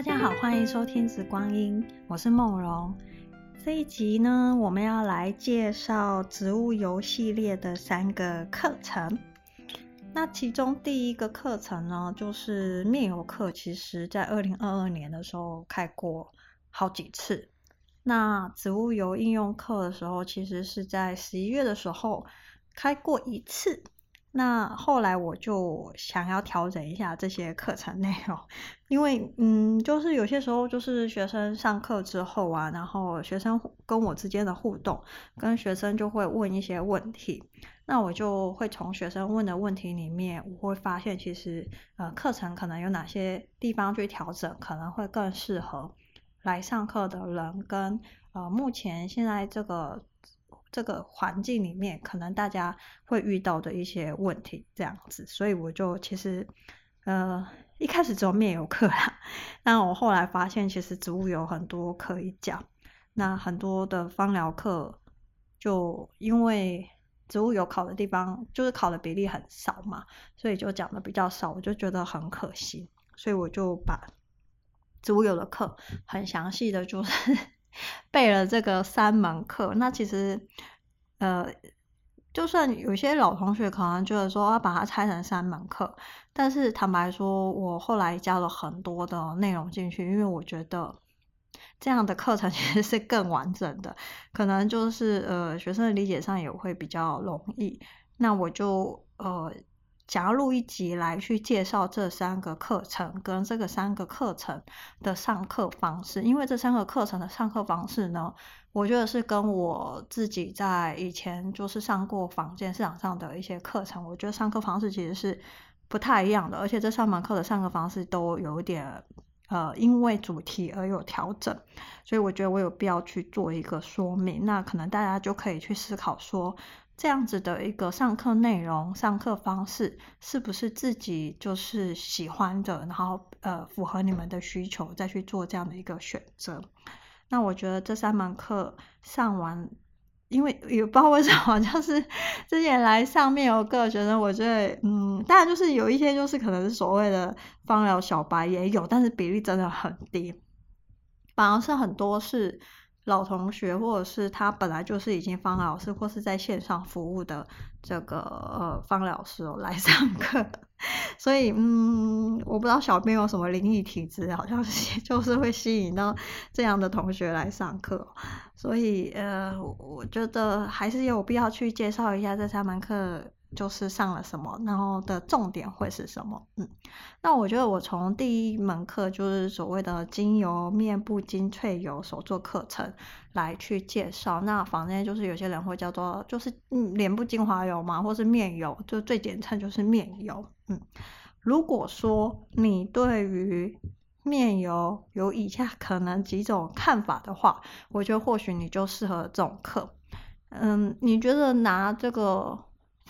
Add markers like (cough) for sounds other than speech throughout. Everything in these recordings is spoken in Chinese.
大家好，欢迎收听《紫光阴》，我是梦蓉。这一集呢，我们要来介绍植物油系列的三个课程。那其中第一个课程呢，就是面油课，其实在二零二二年的时候开过好几次。那植物油应用课的时候，其实是在十一月的时候开过一次。那后来我就想要调整一下这些课程内容，因为嗯，就是有些时候就是学生上课之后啊，然后学生跟我之间的互动，跟学生就会问一些问题，那我就会从学生问的问题里面，我会发现其实呃课程可能有哪些地方去调整，可能会更适合来上课的人跟呃目前现在这个。这个环境里面，可能大家会遇到的一些问题，这样子，所以我就其实，呃，一开始只有面油课啦，那我后来发现，其实植物油很多可以讲，那很多的芳疗课，就因为植物油考的地方就是考的比例很少嘛，所以就讲的比较少，我就觉得很可惜，所以我就把植物油的课很详细的就是。备了这个三门课，那其实，呃，就算有些老同学可能觉得说要把它拆成三门课，但是坦白说，我后来加了很多的内容进去，因为我觉得这样的课程 (laughs) 其实是更完整的，可能就是呃学生的理解上也会比较容易。那我就呃。想要录一集来去介绍这三个课程跟这个三个课程的上课方式，因为这三个课程的上课方式呢，我觉得是跟我自己在以前就是上过坊间市场上的一些课程，我觉得上课方式其实是不太一样的，而且这三门课的上课方式都有点呃，因为主题而有调整，所以我觉得我有必要去做一个说明，那可能大家就可以去思考说。这样子的一个上课内容、上课方式，是不是自己就是喜欢的？然后呃，符合你们的需求，再去做这样的一个选择。那我觉得这三门课上完，因为也不知道为什么，(laughs) 就是之前来上面有个学生，我觉得嗯，当然就是有一些就是可能是所谓的芳疗小白也有，但是比例真的很低，反而是很多是。老同学，或者是他本来就是已经方疗师，或是在线上服务的这个呃方疗师哦来上课，(laughs) 所以嗯，我不知道小编有什么灵异体质，好像是 (laughs) 就是会吸引到这样的同学来上课，所以呃，我觉得还是有必要去介绍一下这三门课。就是上了什么，然后的重点会是什么？嗯，那我觉得我从第一门课就是所谓的精油面部精粹油手作课程来去介绍。那坊间就是有些人会叫做就是嗯脸部精华油嘛，或是面油，就最简称就是面油。嗯，如果说你对于面油有以下可能几种看法的话，我觉得或许你就适合这种课。嗯，你觉得拿这个？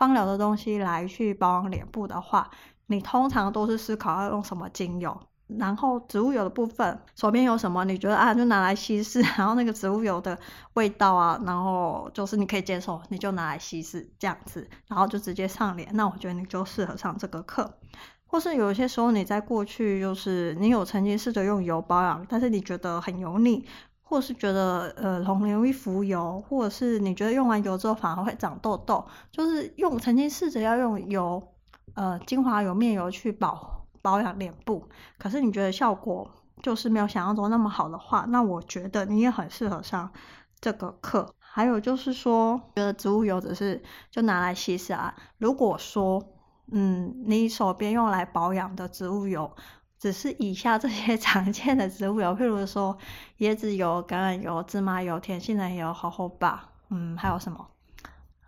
芳疗的东西来去保养脸部的话，你通常都是思考要用什么精油，然后植物油的部分手边有什么，你觉得啊就拿来稀释，(laughs) 然后那个植物油的味道啊，然后就是你可以接受，你就拿来稀释这样子，然后就直接上脸，那我觉得你就适合上这个课。或是有些时候你在过去就是你有曾经试着用油保养，但是你觉得很油腻。或是觉得呃很容易浮油，或者是你觉得用完油之后反而会长痘痘，就是用曾经试着要用油呃精华油面油去保保养脸部，可是你觉得效果就是没有想象中那么好的话，那我觉得你也很适合上这个课。还有就是说，觉得植物油只是就拿来稀释啊，如果说嗯你手边用来保养的植物油。只是以下这些 (laughs) 常见的植物油，譬如说椰子油、橄榄油、芝麻油、甜杏仁油、荷荷巴，嗯，还有什么？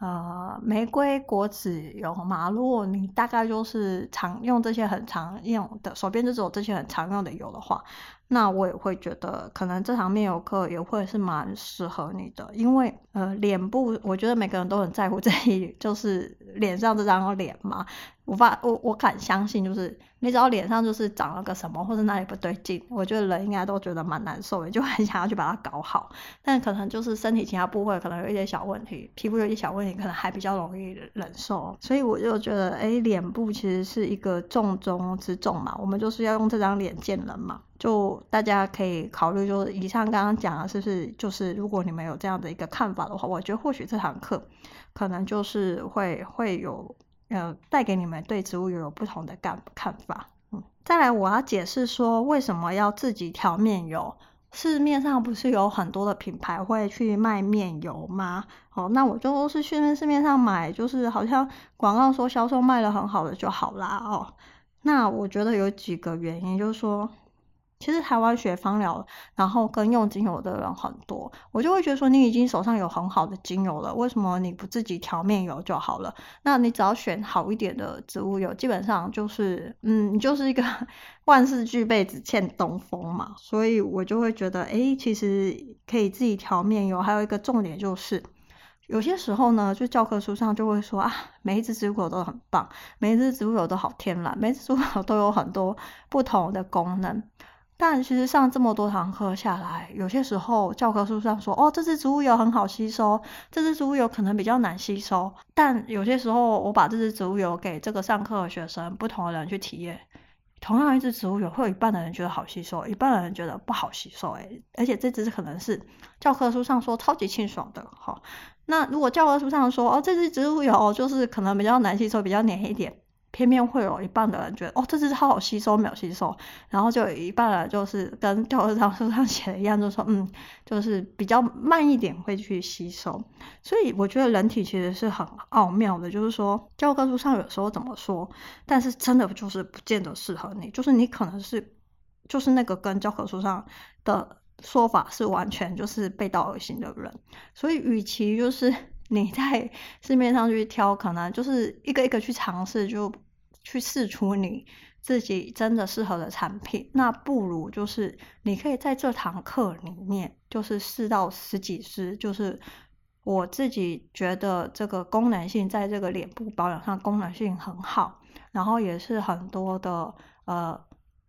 呃，玫瑰果籽油嘛。如果你大概就是常用这些很常用的，手边就只有这些很常用的油的话，那我也会觉得可能这堂面油课也会是蛮适合你的，因为呃，脸部我觉得每个人都很在乎这一，就是脸上这张脸嘛。我发我我敢相信，就是你只要脸上就是长了个什么，或者哪里不对劲，我觉得人应该都觉得蛮难受的，就很想要去把它搞好。但可能就是身体其他部位可能有一些小问题，皮肤有一些小问题，可能还比较容易忍受。所以我就觉得，哎，脸部其实是一个重中之重嘛，我们就是要用这张脸见人嘛。就大家可以考虑，就是以上刚刚讲的是不是就是如果你们有这样的一个看法的话，我觉得或许这堂课可能就是会会有呃带给你们对植物油有不同的看看法。嗯，再来我要解释说为什么要自己调面油。市面上不是有很多的品牌会去卖面油吗？哦，那我就是去市面上买，就是好像广告说销售卖的很好的就好啦。哦，那我觉得有几个原因，就是说。其实台湾学芳疗，然后跟用精油的人很多，我就会觉得说，你已经手上有很好的精油了，为什么你不自己调面油就好了？那你只要选好一点的植物油，基本上就是，嗯，你就是一个 (laughs) 万事俱备只欠东风嘛。所以我就会觉得，哎，其实可以自己调面油。还有一个重点就是，有些时候呢，就教科书上就会说啊，每一支植物油都很棒，每一支植物油都好天然，每一支植物油都有很多不同的功能。但其实上这么多堂课下来，有些时候教科书上说，哦，这支植物油很好吸收，这支植物油可能比较难吸收。但有些时候，我把这支植物油给这个上课的学生，不同的人去体验，同样一支植物油，会有一半的人觉得好吸收，一半的人觉得不好吸收。哎，而且这支可能是教科书上说超级清爽的。好，那如果教科书上说，哦，这支植物油就是可能比较难吸收，比较黏一点。偏偏会有一半的人觉得，哦，这支好好吸收，没有吸收。然后就有一半人就是跟教科书上写的一样，就说，嗯，就是比较慢一点会去吸收。所以我觉得人体其实是很奥妙的，就是说教科书上有时候怎么说，但是真的就是不见得适合你。就是你可能是，就是那个跟教科书上的说法是完全就是背道而行的人。所以与其就是。你在市面上去挑，可能就是一个一个去尝试，就去试出你自己真的适合的产品。那不如就是你可以在这堂课里面，就是试到十几支，就是我自己觉得这个功能性在这个脸部保养上功能性很好，然后也是很多的呃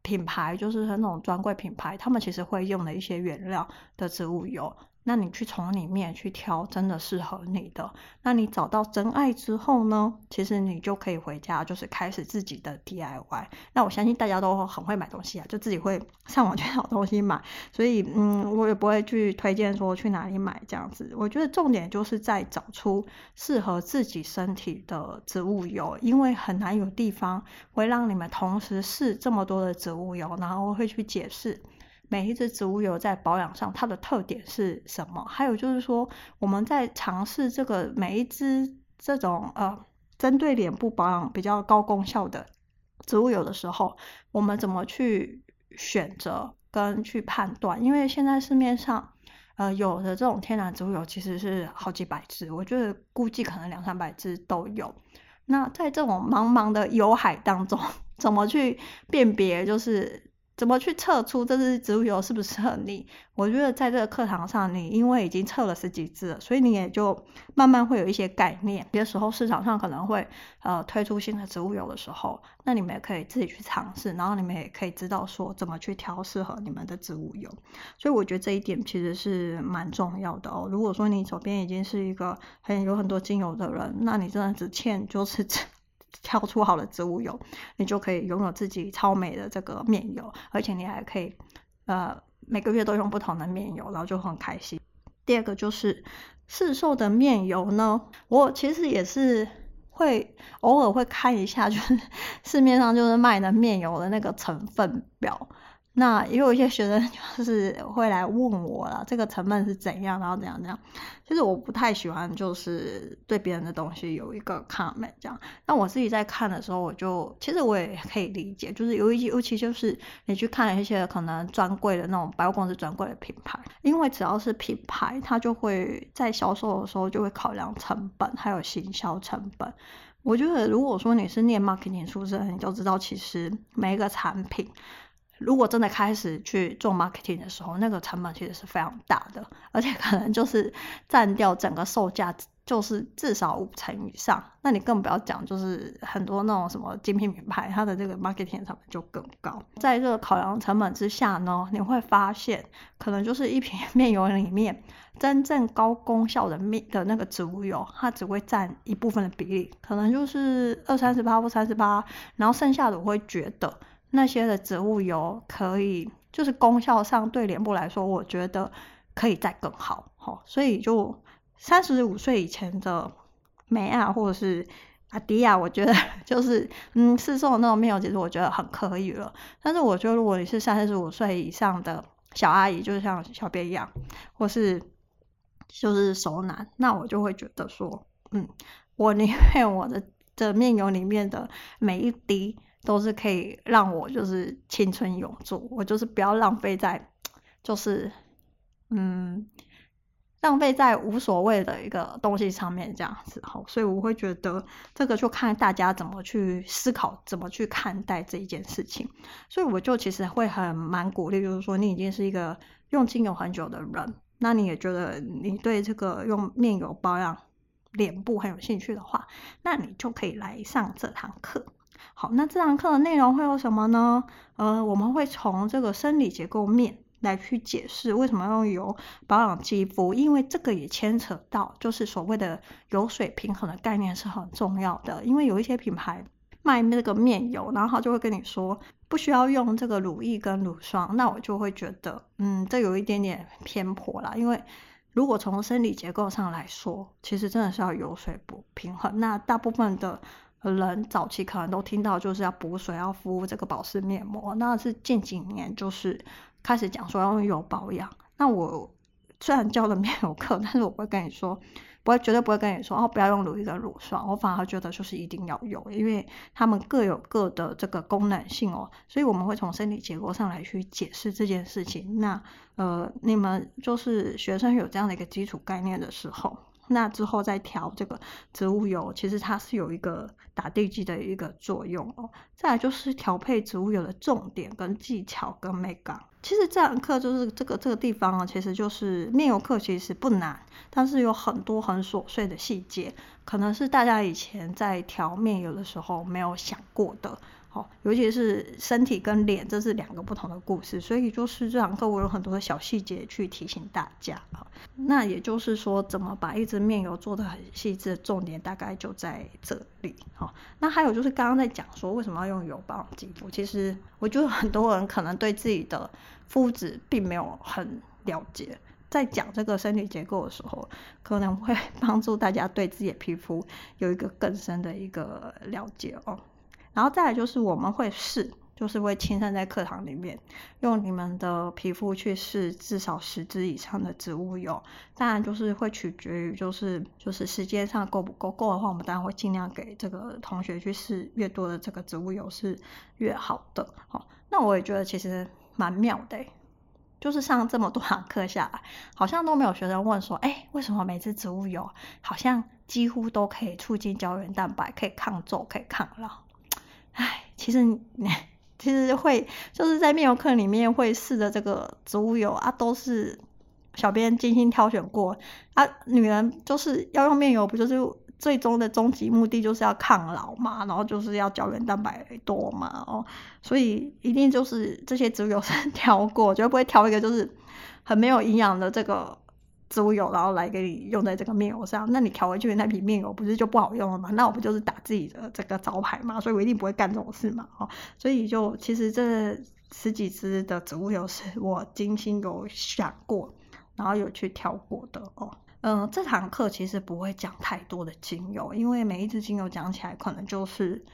品牌，就是那种专柜品牌，他们其实会用的一些原料的植物油。那你去从里面去挑真的适合你的，那你找到真爱之后呢，其实你就可以回家，就是开始自己的 DIY。那我相信大家都很会买东西啊，就自己会上网去找东西买，所以嗯，我也不会去推荐说去哪里买这样子。我觉得重点就是在找出适合自己身体的植物油，因为很难有地方会让你们同时试这么多的植物油，然后会去解释。每一支植物油在保养上，它的特点是什么？还有就是说，我们在尝试这个每一支这种呃，针对脸部保养比较高功效的植物油的时候，我们怎么去选择跟去判断？因为现在市面上呃有的这种天然植物油其实是好几百支，我觉得估计可能两三百支都有。那在这种茫茫的油海当中，(laughs) 怎么去辨别？就是。怎么去测出这支植物油适不适合你？我觉得在这个课堂上，你因为已经测了十几支了，所以你也就慢慢会有一些概念。有的时候市场上可能会呃推出新的植物油的时候，那你们也可以自己去尝试，然后你们也可以知道说怎么去挑适合你们的植物油。所以我觉得这一点其实是蛮重要的哦。如果说你手边已经是一个很有很多精油的人，那你真的只欠就是。(laughs) 挑出好的植物油，你就可以拥有自己超美的这个面油，而且你还可以呃每个月都用不同的面油，然后就很开心。第二个就是市售的面油呢，我其实也是会偶尔会看一下，就是市面上就是卖的面油的那个成分表。那也有一些学生就 (laughs) 是会来问我啦，这个成本是怎样，然后怎样怎样。其实我不太喜欢，就是对别人的东西有一个 comment 这样。那我自己在看的时候，我就其实我也可以理解，就是尤其尤其就是你去看一些可能专柜的那种百货公司专柜的品牌，因为只要是品牌，它就会在销售的时候就会考量成本，还有行销成本。我觉得如果说你是念 marketing 出身，你就知道其实每一个产品。如果真的开始去做 marketing 的时候，那个成本其实是非常大的，(laughs) 而且可能就是占掉整个售价，就是至少五成以上。那你更不要讲，就是很多那种什么精品品牌，它的这个 marketing 成本就更高。在这个考量成本之下呢，你会发现，可能就是一瓶面油里面真正高功效的面的那个植物油，它只会占一部分的比例，可能就是二三十八或三十八，然后剩下的我会觉得。那些的植物油可以就是功效上对脸部来说，我觉得可以再更好。好，所以就三十五岁以前的美亚或者是阿迪亚，我觉得 (laughs) 就是嗯，试售那种面油，其实我觉得很可以了。但是我觉得如果你是三十五岁以上的小阿姨，就是像小编一样，或是就是熟男，那我就会觉得说，嗯，我宁愿我的的面油里面的每一滴。都是可以让我就是青春永驻，我就是不要浪费在，就是嗯，浪费在无所谓的一个东西上面这样子哈，所以我会觉得这个就看大家怎么去思考，怎么去看待这一件事情。所以我就其实会很蛮鼓励，就是说你已经是一个用精油很久的人，那你也觉得你对这个用面油保养脸部很有兴趣的话，那你就可以来上这堂课。好，那这堂课的内容会有什么呢？呃，我们会从这个生理结构面来去解释为什么要用油保养肌肤，因为这个也牵扯到就是所谓的油水平衡的概念是很重要的。因为有一些品牌卖那个面油，然后他就会跟你说不需要用这个乳液跟乳霜，那我就会觉得，嗯，这有一点点偏颇啦。因为如果从生理结构上来说，其实真的是要油水不平衡，那大部分的。人早期可能都听到就是要补水，要敷这个保湿面膜，那是近几年就是开始讲说要用油保养。那我虽然教的面有课，(laughs) 但是我不会跟你说，不会绝对不会跟你说哦，不要用乳液跟乳霜。我反而觉得就是一定要用，因为他们各有各的这个功能性哦。所以我们会从身体结构上来去解释这件事情。那呃，你们就是学生有这样的一个基础概念的时候。那之后再调这个植物油，其实它是有一个打地基的一个作用哦。再来就是调配植物油的重点跟技巧跟美感。其实这堂课就是这个这个地方啊，其实就是面油课，其实不难，但是有很多很琐碎的细节，可能是大家以前在调面油的时候没有想过的。哦，尤其是身体跟脸，这是两个不同的故事，所以就是这堂课我有很多的小细节去提醒大家啊。那也就是说，怎么把一支面油做的很细致重点大概就在这里。好，那还有就是刚刚在讲说为什么要用油保养肌肤，其实我觉得很多人可能对自己的肤质并没有很了解，在讲这个生理结构的时候，可能会 (laughs) 帮助大家对自己的皮肤有一个更深的一个了解哦。然后再来就是我们会试，就是会亲身在课堂里面用你们的皮肤去试至少十支以上的植物油，当然就是会取决于就是就是时间上够不够，够的话我们当然会尽量给这个同学去试越多的这个植物油是越好的。好，那我也觉得其实蛮妙的，就是上这么多堂课下来，好像都没有学生问说，哎，为什么每支植物油好像几乎都可以促进胶原蛋白，可以抗皱，可以抗老？唉，其实其实会就是在面油课里面会试的这个植物油啊，都是小编精心挑选过啊。女人就是要用面油，不就是最终的终极目的就是要抗老嘛，然后就是要胶原蛋白多嘛，哦，所以一定就是这些植物油是 (laughs) 挑过，绝对不会挑一个就是很没有营养的这个。植物油，然后来给你用在这个面油上，那你调回去那瓶面油不是就不好用了吗？那我不就是打自己的这个招牌吗？所以我一定不会干这种事嘛，哦，所以就其实这十几支的植物油是我精心有想过，然后有去挑过的哦。嗯，这堂课其实不会讲太多的精油，因为每一支精油讲起来可能就是。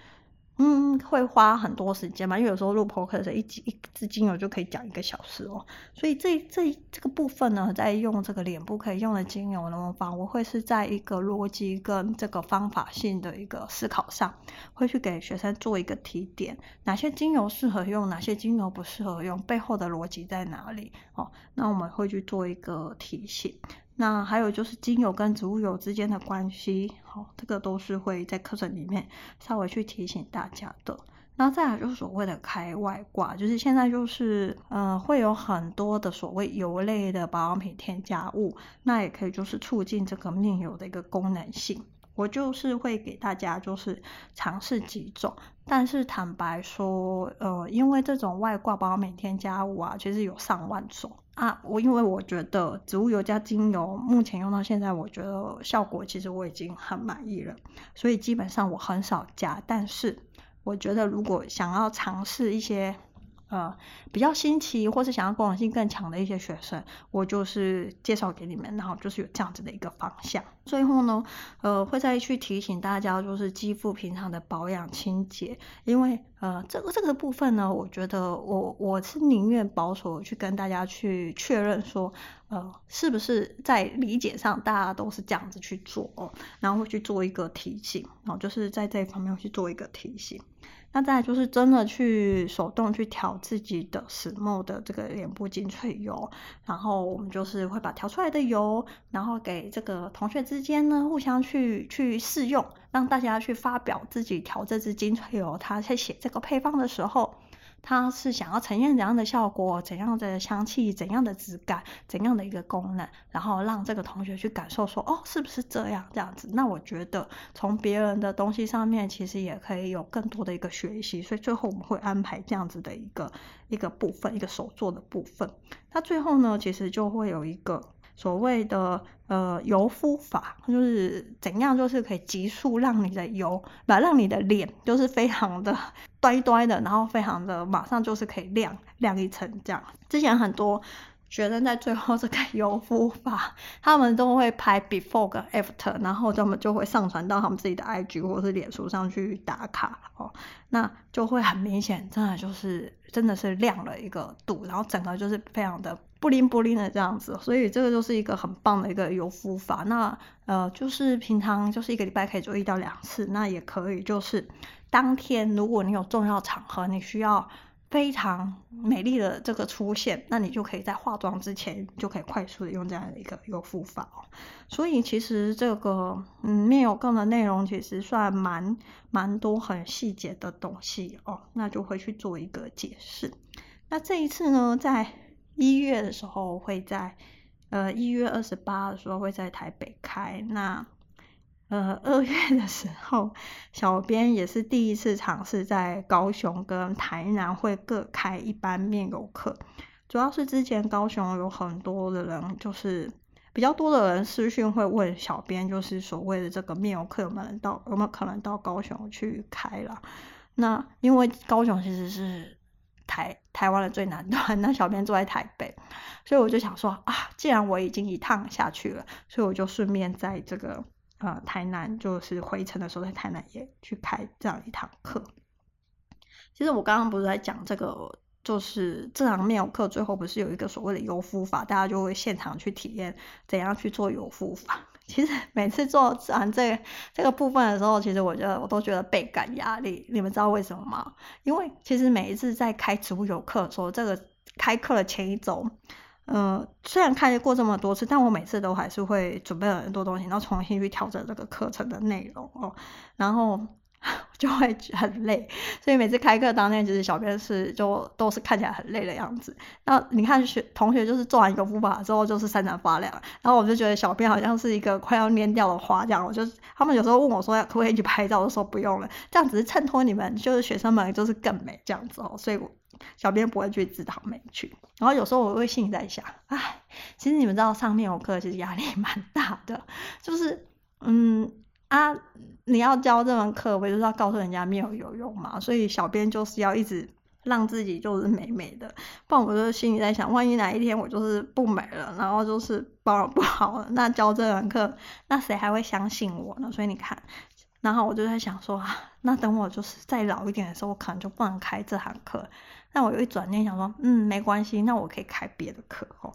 嗯，会花很多时间嘛，因为有时候录 podcast 一支一支精油就可以讲一个小时哦，所以这这这个部分呢，在用这个脸部可以用的精油呢，反而会是在一个逻辑跟这个方法性的一个思考上，会去给学生做一个提点，哪些精油适合用，哪些精油不适合用，背后的逻辑在哪里哦，那我们会去做一个提醒。那还有就是精油跟植物油之间的关系，好、这个都是会在课程里面稍微去提醒大家的。那再来就是所谓的开外挂，就是现在就是呃会有很多的所谓油类的保养品添加物，那也可以就是促进这个面油的一个功能性。我就是会给大家就是尝试几种，但是坦白说，呃，因为这种外挂保养品添加物啊，其实有上万种。啊，我因为我觉得植物油加精油，目前用到现在，我觉得效果其实我已经很满意了，所以基本上我很少加。但是我觉得如果想要尝试一些呃比较新奇或是想要功能性更强的一些学生，我就是介绍给你们，然后就是有这样子的一个方向。最后呢，呃，会再去提醒大家，就是肌肤平常的保养清洁，因为呃，这个这个部分呢，我觉得我我是宁愿保守去跟大家去确认说，呃，是不是在理解上大家都是这样子去做哦，然后会去做一个提醒，然后就是在这一方面去做一个提醒。那再就是真的去手动去调自己的石墨的这个脸部精粹油，然后我们就是会把调出来的油，然后给这个同学之间呢互相去去试用，让大家去发表自己调这支精粹油，他在写这个配方的时候。它是想要呈现怎样的效果，怎样的香气，怎样的质感，怎样的一个功能，然后让这个同学去感受说，哦，是不是这样这样子？那我觉得从别人的东西上面，其实也可以有更多的一个学习。所以最后我们会安排这样子的一个一个部分，一个手作的部分。那最后呢，其实就会有一个。所谓的呃油敷法，就是怎样，就是可以急速让你的油，把让你的脸就是非常的端端的，然后非常的马上就是可以亮亮一层这样。之前很多学生在最后这个油敷法，他们都会拍 before 跟 after，然后他们就会上传到他们自己的 IG 或是脸书上去打卡哦，那就会很明显，真的就是真的是亮了一个度，然后整个就是非常的。布灵布灵的这样子，所以这个就是一个很棒的一个油敷法。那呃，就是平常就是一个礼拜可以做一到两次，那也可以就是当天如果你有重要场合，你需要非常美丽的这个出现，那你就可以在化妆之前就可以快速的用这样的一个油敷法哦。所以其实这个嗯面油课的内容其实算蛮蛮多很细节的东西哦，那就会去做一个解释。那这一次呢，在一月的时候会在，呃，一月二十八的时候会在台北开。那，呃，二月的时候，小编也是第一次尝试在高雄跟台南会各开一班面游课。主要是之前高雄有很多的人，就是比较多的人私讯会问小编，就是所谓的这个面游课有没有到，有没有可能到高雄去开了？那因为高雄其实是。台台湾的最南端，那小编住在台北，所以我就想说啊，既然我已经一趟下去了，所以我就顺便在这个呃台南，就是回程的时候在台南也去开这样一堂课。其实我刚刚不是在讲这个，就是这堂面油课最后不是有一个所谓的油敷法，大家就会现场去体验怎样去做油敷法。(laughs) 其实每次做完这个、这个部分的时候，其实我觉得我都觉得倍感压力。你们知道为什么吗？因为其实每一次在开植物油课的时候，这个开课的前一周，呃，虽然开过这么多次，但我每次都还是会准备了很多东西，然后重新去调整这个课程的内容哦，然后。(laughs) 就会很累，所以每次开课当天，其实小编是就都是看起来很累的样子。那你看学同学就是做完油敷法之后就是闪闪发亮，然后我就觉得小编好像是一个快要蔫掉的花这样。我就他们有时候问我说可不可以去拍照，我就说不用了，这样只是衬托你们就是学生们就是更美这样子哦。所以我小编不会去自讨没趣。然后有时候我会心里在想，哎，其实你们知道上面有课其实压力蛮大的，就是嗯。啊，你要教这门课，我就是要告诉人家没有有用嘛？所以小编就是要一直让自己就是美美的，不然我就心里在想，万一哪一天我就是不美了，然后就是保养不好了，那教这门课，那谁还会相信我呢？所以你看，然后我就在想说，啊，那等我就是再老一点的时候，我可能就不能开这堂课。那我有一转念想说，嗯，没关系，那我可以开别的课哦，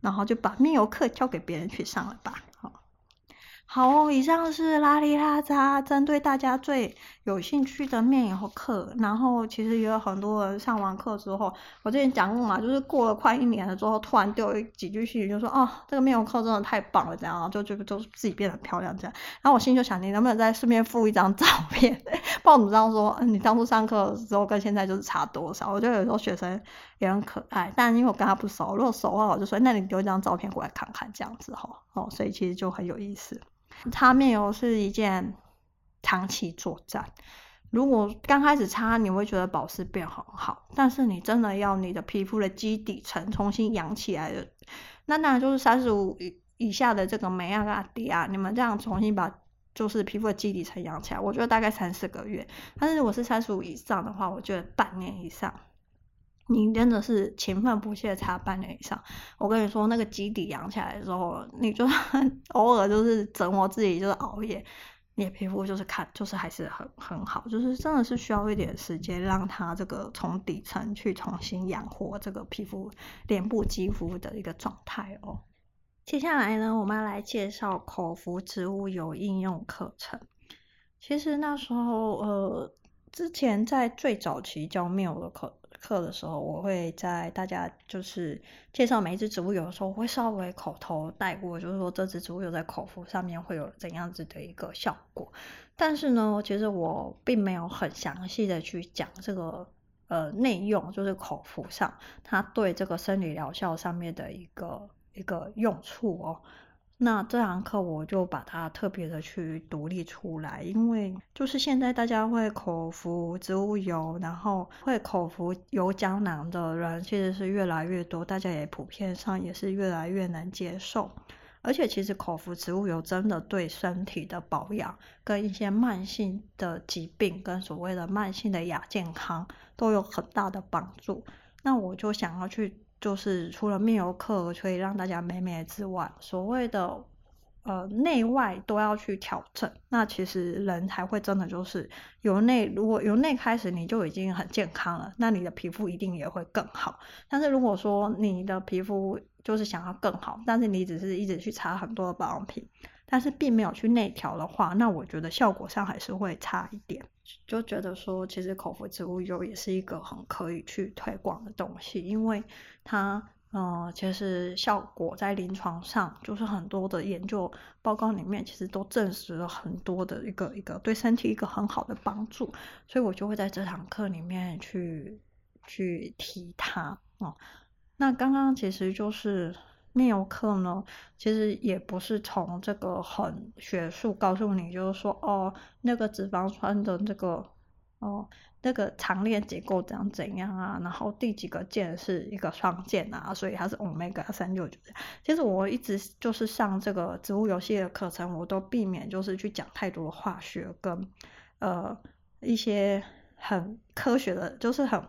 然后就把面游课交给别人去上了吧。好，以上是拉里拉扎针对大家最有兴趣的面油课。然后其实也有很多人上完课之后，我之前讲过嘛，就是过了快一年了之后，突然丢几句信息，就说哦，这个面油课真的太棒了，这样，就就就自己变得很漂亮这样。然后我心就想，你能不能再顺便附一张照片？(laughs) 不知道怎么这样说，你当初上课的时候跟现在就是差多少？我觉得有时候学生也很可爱，但因为我跟他不熟，如果熟的话，我就说，那你丢一张照片过来看看，这样子哈。哦，所以其实就很有意思。擦面油是一件长期作战。如果刚开始擦，你会觉得保湿变很好，但是你真的要你的皮肤的基底层重新养起来的，那当然就是三十五以以下的这个美亚跟迪亚，你们这样重新把就是皮肤的基底层养起来，我觉得大概三四个月。但是如果是三十五以上的话，我觉得半年以上。你真的是勤奋不懈擦半年以上，我跟你说，那个基底养起来的时候，你就 (laughs) 偶尔就是折磨自己，就是熬夜，你的皮肤就是看就是还是很很好，就是真的是需要一点时间让它这个从底层去重新养活这个皮肤脸部肌肤的一个状态哦。接下来呢，我们要来介绍口服植物油应用课程。其实那时候呃，之前在最早期教面油的课。课的时候，我会在大家就是介绍每一支植物油的时候，会稍微口头带过，就是说这支植物油在口服上面会有怎样子的一个效果。但是呢，其实我并没有很详细的去讲这个呃内用，就是口服上它对这个生理疗效上面的一个一个用处哦。那这堂课我就把它特别的去独立出来，因为就是现在大家会口服植物油，然后会口服油胶囊的人其实是越来越多，大家也普遍上也是越来越能接受。而且其实口服植物油真的对身体的保养跟一些慢性的疾病跟所谓的慢性的亚健康都有很大的帮助。那我就想要去。就是除了面油课可以让大家美美之外，所谓的呃内外都要去调整。那其实人才会真的就是由内，如果由内开始你就已经很健康了，那你的皮肤一定也会更好。但是如果说你的皮肤就是想要更好，但是你只是一直去擦很多的保养品，但是并没有去内调的话，那我觉得效果上还是会差一点。就觉得说，其实口服植物油也是一个很可以去推广的东西，因为它，呃，其实效果在临床上，就是很多的研究报告里面，其实都证实了很多的一个一个对身体一个很好的帮助，所以我就会在这堂课里面去去提它哦。那刚刚其实就是。面油课呢，其实也不是从这个很学术告诉你，就是说哦，那个脂肪酸的这个哦，那个长链结构怎样怎样啊，然后第几个键是一个双键啊，所以它是 omega 三六九。其实我一直就是上这个植物游戏的课程，我都避免就是去讲太多的化学跟呃一些很科学的，就是很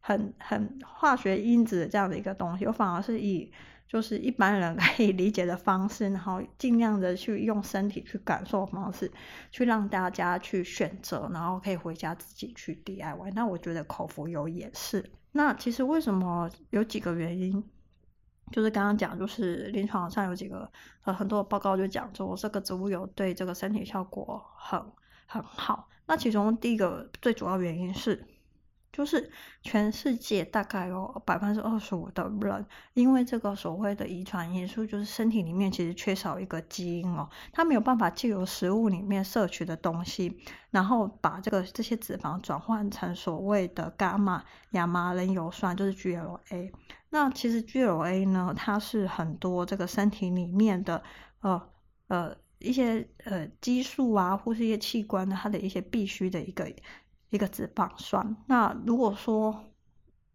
很很化学因子这样的一个东西，我反而是以。就是一般人 (laughs) 可以理解的方式，然后尽量的去用身体去感受方式，去让大家去选择，然后可以回家自己去 DIY。那我觉得口服油也是。那其实为什么有几个原因？就是刚刚讲，就是临床上有几个呃很多报告就讲说，这个植物油对这个身体效果很很好。那其中第一个最主要原因是。就是全世界大概有百分之二十五的人，因为这个所谓的遗传因素，就是身体里面其实缺少一个基因哦，它没有办法借由食物里面摄取的东西，然后把这个这些脂肪转换成所谓的伽马亚麻仁油酸，就是 GLA。那其实 GLA 呢，它是很多这个身体里面的呃呃一些呃激素啊，或是一些器官的它的一些必须的一个。一个脂肪酸，那如果说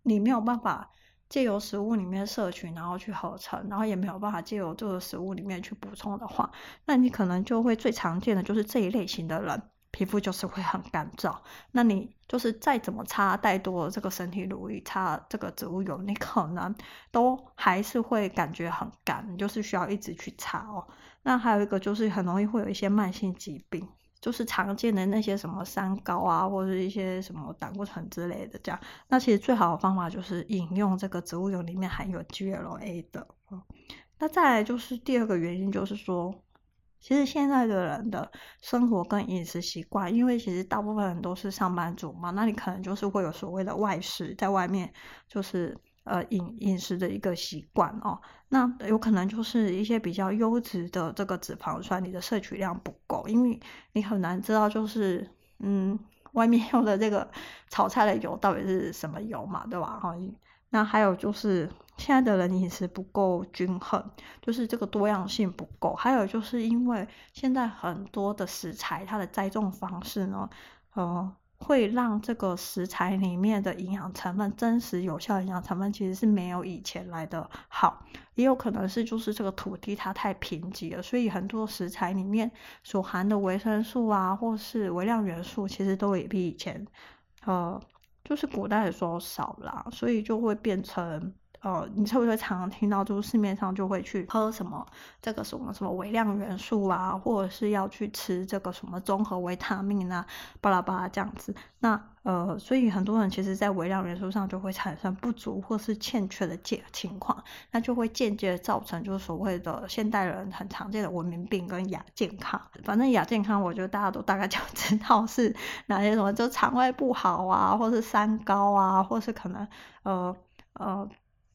你没有办法借由食物里面摄取，然后去合成，然后也没有办法借由这个食物里面去补充的话，那你可能就会最常见的就是这一类型的人，皮肤就是会很干燥。那你就是再怎么擦再多这个身体乳液，擦这个植物油，你可能都还是会感觉很干，就是需要一直去擦哦。那还有一个就是很容易会有一些慢性疾病。就是常见的那些什么三高啊，或者一些什么胆固醇之类的，这样。那其实最好的方法就是饮用这个植物油里面含有 GLA 的。嗯，那再来就是第二个原因，就是说，其实现在的人的生活跟饮食习惯，因为其实大部分人都是上班族嘛，那你可能就是会有所谓的外食，在外面就是。呃，饮饮食的一个习惯哦，那有可能就是一些比较优质的这个脂肪酸，你的摄取量不够，因为你很难知道就是，嗯，外面 (laughs) 用的这个炒菜的油到底是什么油嘛，对吧？哈，那还有就是现在的人饮食不够均衡，就是这个多样性不够，还有就是因为现在很多的食材它的栽种方式呢，呃。会让这个食材里面的营养成分，真实有效营养成分其实是没有以前来的好，也有可能是就是这个土地它太贫瘠了，所以很多食材里面所含的维生素啊，或是微量元素，其实都也比以前呃就是古代的时候少了，所以就会变成。呃，你是不是常常听到，就是市面上就会去喝什么这个什么什么微量元素啊，或者是要去吃这个什么综合维他命啊，巴拉巴拉这样子。那呃，所以很多人其实在微量元素上就会产生不足或是欠缺的这情况，那就会间接造成就是所谓的现代人很常见的文明病跟亚健康。反正亚健康，我觉得大家都大概就 (laughs) 知道是哪些什么，就肠胃不好啊，或是三高啊，或是可能呃呃。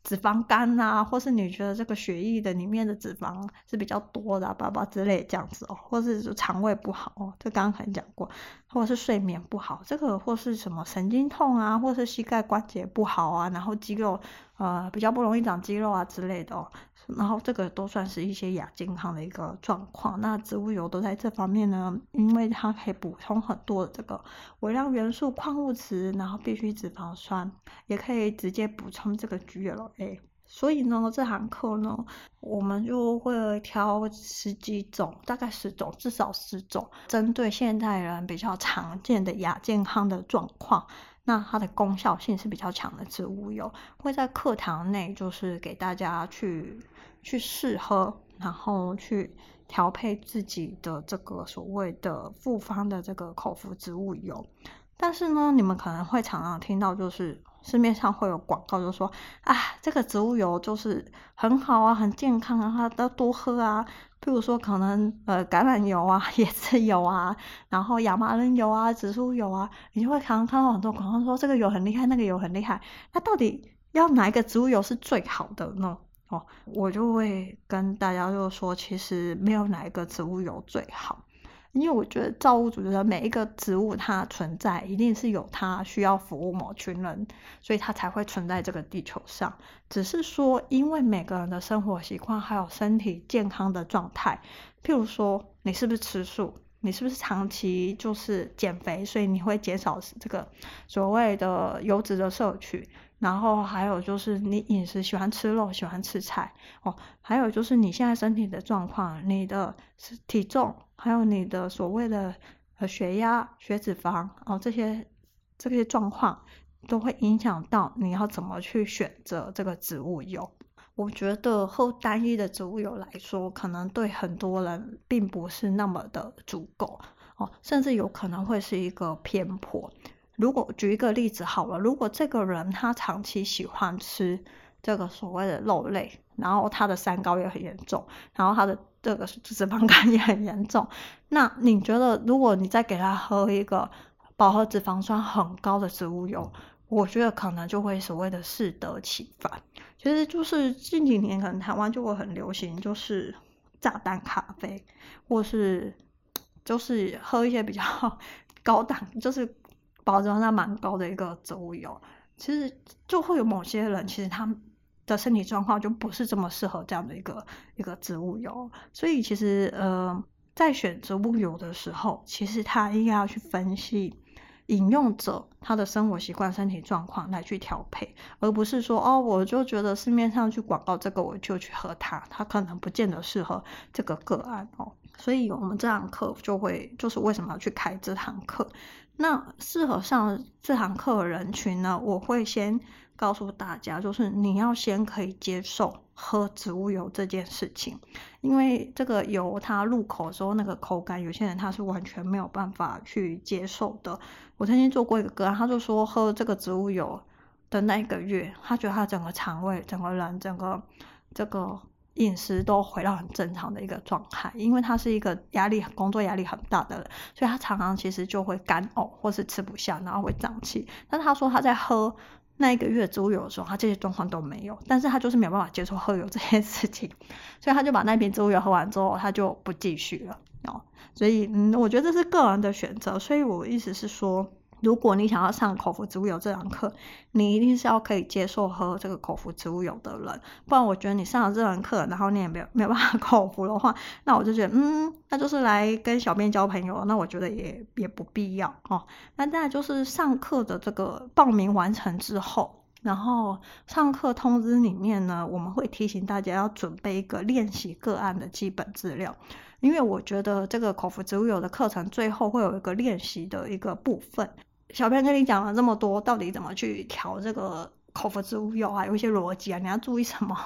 脂肪肝啊，或是你觉得这个血液的里面的脂肪是比较多的，啊，爸爸之类这样子哦，或是肠胃不好哦，这刚刚可能讲过，或是睡眠不好，这个或是什么神经痛啊，或是膝盖关节不好啊，然后肌肉呃比较不容易长肌肉啊之类的哦。然后这个都算是一些亚健康的一个状况。那植物油都在这方面呢，因为它可以补充很多的这个微量元素、矿物质，然后必需脂肪酸，也可以直接补充这个 GLA。所以呢，这堂课呢，我们就会挑十几种，大概十种，至少十种，针对现代人比较常见的亚健康的状况。那它的功效性是比较强的植物油，会在课堂内就是给大家去去试喝，然后去调配自己的这个所谓的复方的这个口服植物油。但是呢，你们可能会常常听到就是。市面上会有广告，就说啊，这个植物油就是很好啊，很健康啊，都多喝啊。譬如说，可能呃橄榄油啊、椰子油啊，然后亚麻仁油啊、植物油啊，你就会常看到很多广告说这个油很厉害，那个油很厉害。那到底要哪一个植物油是最好的呢？哦，我就会跟大家就说，其实没有哪一个植物油最好。因为我觉得造物主觉得每一个植物它存在，一定是有它需要服务某群人，所以它才会存在这个地球上。只是说，因为每个人的生活习惯还有身体健康的状态，譬如说你是不是吃素，你是不是长期就是减肥，所以你会减少这个所谓的油脂的摄取。然后还有就是你饮食喜欢吃肉，喜欢吃菜哦。还有就是你现在身体的状况，你的体重，还有你的所谓的呃血压、血脂肪哦，这些这些状况都会影响到你要怎么去选择这个植物油。我觉得喝单一的植物油来说，可能对很多人并不是那么的足够哦，甚至有可能会是一个偏颇。如果举一个例子好了，如果这个人他长期喜欢吃这个所谓的肉类，然后他的三高也很严重，然后他的这个脂肪肝也很严重，那你觉得如果你再给他喝一个饱和脂肪酸很高的植物油，我觉得可能就会所谓的适得其反。其实就是近几年可能台湾就会很流行，就是炸弹咖啡，或是就是喝一些比较 (laughs) 高档，就是。保证它蛮高的一个植物油，其实就会有某些人，其实他的身体状况就不是这么适合这样的一个一个植物油，所以其实呃，在选植物油的时候，其实他应该要去分析饮用者他的生活习惯、身体状况来去调配，而不是说哦，我就觉得市面上去广告这个我就去喝它，它可能不见得适合这个个案哦。所以我们这堂课就会就是为什么要去开这堂课。那适合上这堂课的人群呢，我会先告诉大家，就是你要先可以接受喝植物油这件事情，因为这个油它入口的时候那个口感，有些人他是完全没有办法去接受的。我曾经做过一个个案，他就说喝这个植物油的那一个月，他觉得他整个肠胃、整个人、整个这个。饮食都回到很正常的一个状态，因为他是一个压力、工作压力很大的人，所以他常常其实就会干呕或是吃不下，然后会胀气。但他说他在喝那一个月植物油的时候，他这些状况都没有，但是他就是没有办法接受喝油这件事情，所以他就把那瓶植物油喝完之后，他就不继续了哦。所以嗯，我觉得这是个人的选择，所以我意思是说。如果你想要上口服植物油这堂课，你一定是要可以接受喝这个口服植物油的人，不然我觉得你上了这堂课，然后你也没有没有办法口服的话，(laughs) 那我就觉得，嗯，那就是来跟小编交朋友，那我觉得也也不必要哦。那再来就是上课的这个报名完成之后，然后上课通知里面呢，我们会提醒大家要准备一个练习个案的基本资料。因为我觉得这个口服植物油的课程最后会有一个练习的一个部分，小编跟你讲了这么多，到底怎么去调这个口服植物油啊？有一些逻辑啊，你要注意什么？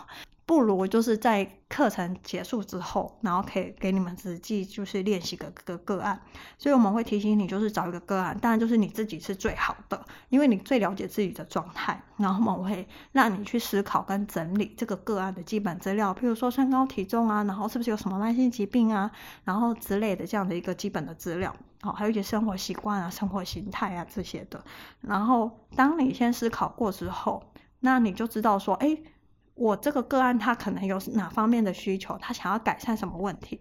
不如就是在课程结束之后，然后可以给你们实际就是练习个个个案，所以我们会提醒你，就是找一个个案，当然就是你自己是最好的，因为你最了解自己的状态。然后我们会让你去思考跟整理这个个案的基本资料，譬如说身高体重啊，然后是不是有什么慢性疾病啊，然后之类的这样的一个基本的资料，好，还有一些生活习惯啊、生活形态啊这些的。然后当你先思考过之后，那你就知道说，哎。我这个个案他可能有哪方面的需求，他想要改善什么问题？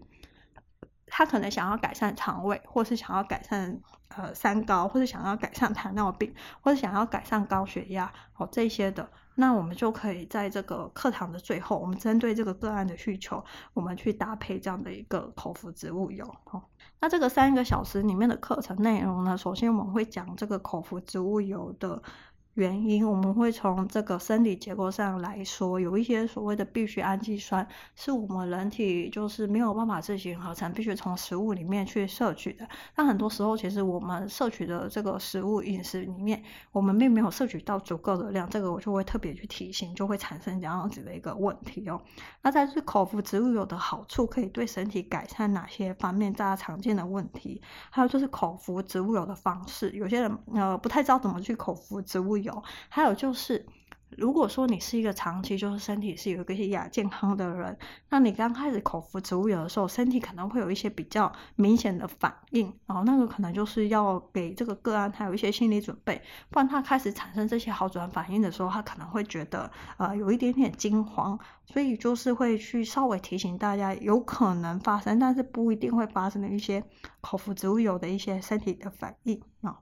他可能想要改善肠胃，或是想要改善呃三高，或是想要改善糖尿病，或是想要改善高血压哦这些的，那我们就可以在这个课堂的最后，我们针对这个个案的需求，我们去搭配这样的一个口服植物油哦。那这个三个小时里面的课程内容呢，首先我们会讲这个口服植物油的。原因，我们会从这个生理结构上来说，有一些所谓的必需氨基酸是我们人体就是没有办法自行合成，必须从食物里面去摄取的。那很多时候，其实我们摄取的这个食物饮食里面，我们并没有摄取到足够的量，这个我就会特别去提醒，就会产生这样子的一个问题哦。那在这口服植物油的好处，可以对身体改善哪些方面大家常见的问题？还有就是口服植物油的方式，有些人呃不太知道怎么去口服植物油。有，还有就是，如果说你是一个长期就是身体是有一些亚健康的人，那你刚开始口服植物油的时候，身体可能会有一些比较明显的反应，然后那个可能就是要给这个个案他有一些心理准备，不然他开始产生这些好转反应的时候，他可能会觉得呃有一点点惊慌，所以就是会去稍微提醒大家有可能发生，但是不一定会发生的一些口服植物油的一些身体的反应啊。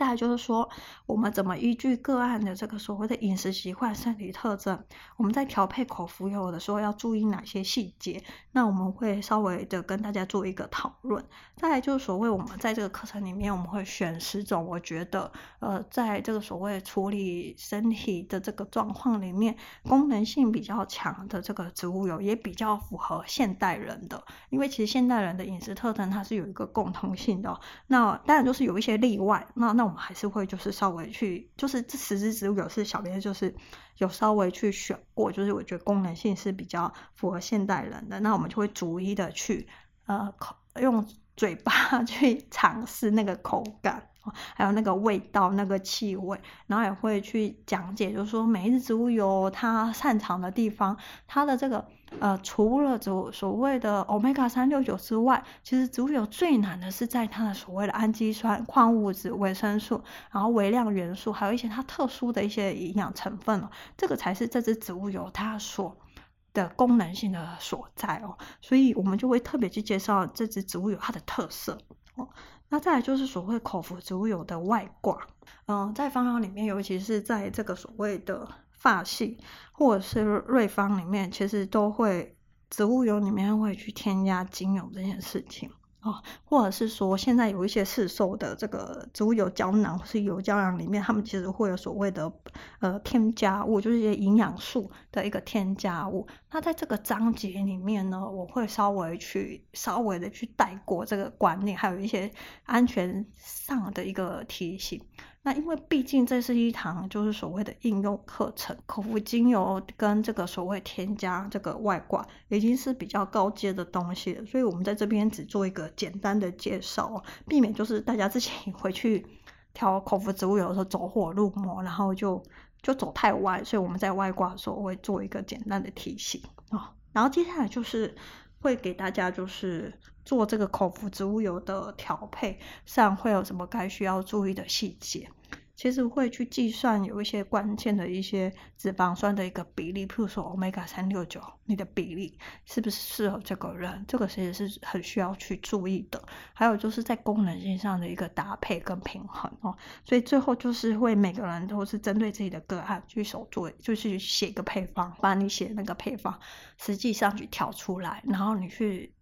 再来就是说，我们怎么依据个案的这个所谓的饮食习惯、身体特征，我们在调配口服油的时候要注意哪些细节？那我们会稍微的跟大家做一个讨论。再来就是所谓我们在这个课程里面，我们会选十种，我觉得呃，在这个所谓处理身体的这个状况里面，功能性比较强的这个植物油，也比较符合现代人的。因为其实现代人的饮食特征它是有一个共同性的。那当然就是有一些例外。那那还是会就是稍微去，就是这十支植物油是小编就是有稍微去选过，就是我觉得功能性是比较符合现代人的，那我们就会逐一的去呃口用嘴巴 (laughs) 去尝试那个口感。还有那个味道、那个气味，然后也会去讲解，就是说每一支植物油它擅长的地方，它的这个呃，除了所所谓的 Omega 三六九之外，其实植物油最难的是在它的所谓的氨基酸、矿物质、维生素，然后微量元素，还有一些它特殊的一些营养成分哦，这个才是这支植物油它所的功能性的所在哦，所以我们就会特别去介绍这支植物油它的特色哦。那再来就是所谓口服植物油的外挂，嗯，在方药里面，尤其是在这个所谓的发系或者是瑞方里面，其实都会植物油里面会去添加精油这件事情。哦，或者是说，现在有一些市售的这个植物油胶囊或是油胶囊里面，他们其实会有所谓的呃添加物，就是一些营养素的一个添加物。那在这个章节里面呢，我会稍微去稍微的去带过这个观念，还有一些安全上的一个提醒。那因为毕竟这是一堂就是所谓的应用课程，口服精油跟这个所谓添加这个外挂已经是比较高阶的东西了，所以我们在这边只做一个简单的介绍，避免就是大家自己回去调口服植物油的时候走火入魔，然后就就走太歪，所以我们在外挂的时候会做一个简单的提醒啊，然后接下来就是会给大家就是。做这个口服植物油的调配上会有什么该需要注意的细节？其实会去计算有一些关键的一些脂肪酸的一个比例，譬如说 Omega 三六九，你的比例是不是适合这个人？这个其实是很需要去注意的。还有就是在功能性上的一个搭配跟平衡哦。所以最后就是会每个人都是针对自己的个案去手做，就是写一个配方，把你写那个配方，实际上去调出来，然后你去。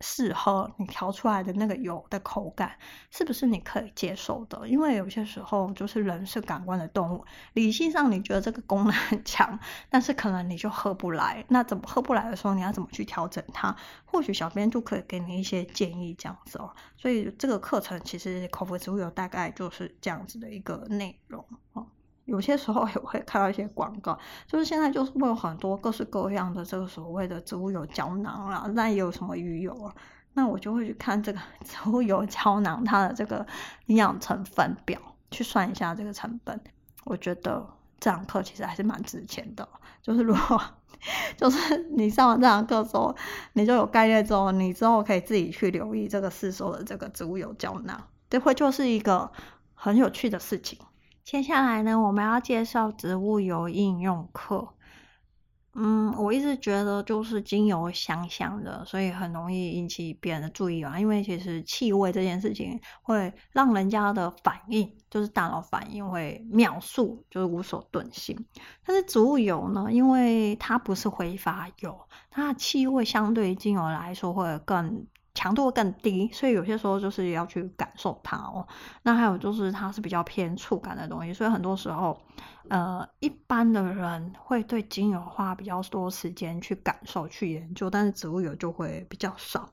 试喝你调出来的那个油的口感是不是你可以接受的？因为有些时候就是人是感官的动物，理性上你觉得这个功能很强，但是可能你就喝不来。那怎么喝不来的时候，你要怎么去调整它？或许小编就可以给你一些建议，这样子哦。所以这个课程其实口服植物油大概就是这样子的一个内容哦。有些时候也会看到一些广告，就是现在就是会有很多各式各样的这个所谓的植物油胶囊啦，那也有什么鱼油啊，那我就会去看这个 (laughs) 植物油胶囊它的这个营养成分表，去算一下这个成本。我觉得这堂课其实还是蛮值钱的，就是如果 (laughs) 就是你上完这堂课之后，你就有概念之后，你之后可以自己去留意这个市售的这个植物油胶囊，这会就是一个很有趣的事情。接下来呢，我们要介绍植物油应用课。嗯，我一直觉得就是精油香香的，所以很容易引起别人的注意啊。因为其实气味这件事情会让人家的反应，就是大脑反应会秒速，就是无所遁形。但是植物油呢，因为它不是挥发油，它的气味相对于精油来说会更。强度更低，所以有些时候就是要去感受它哦。那还有就是它是比较偏触感的东西，所以很多时候，呃，一般的人会对精油花比较多时间去感受、去研究，但是植物油就会比较少。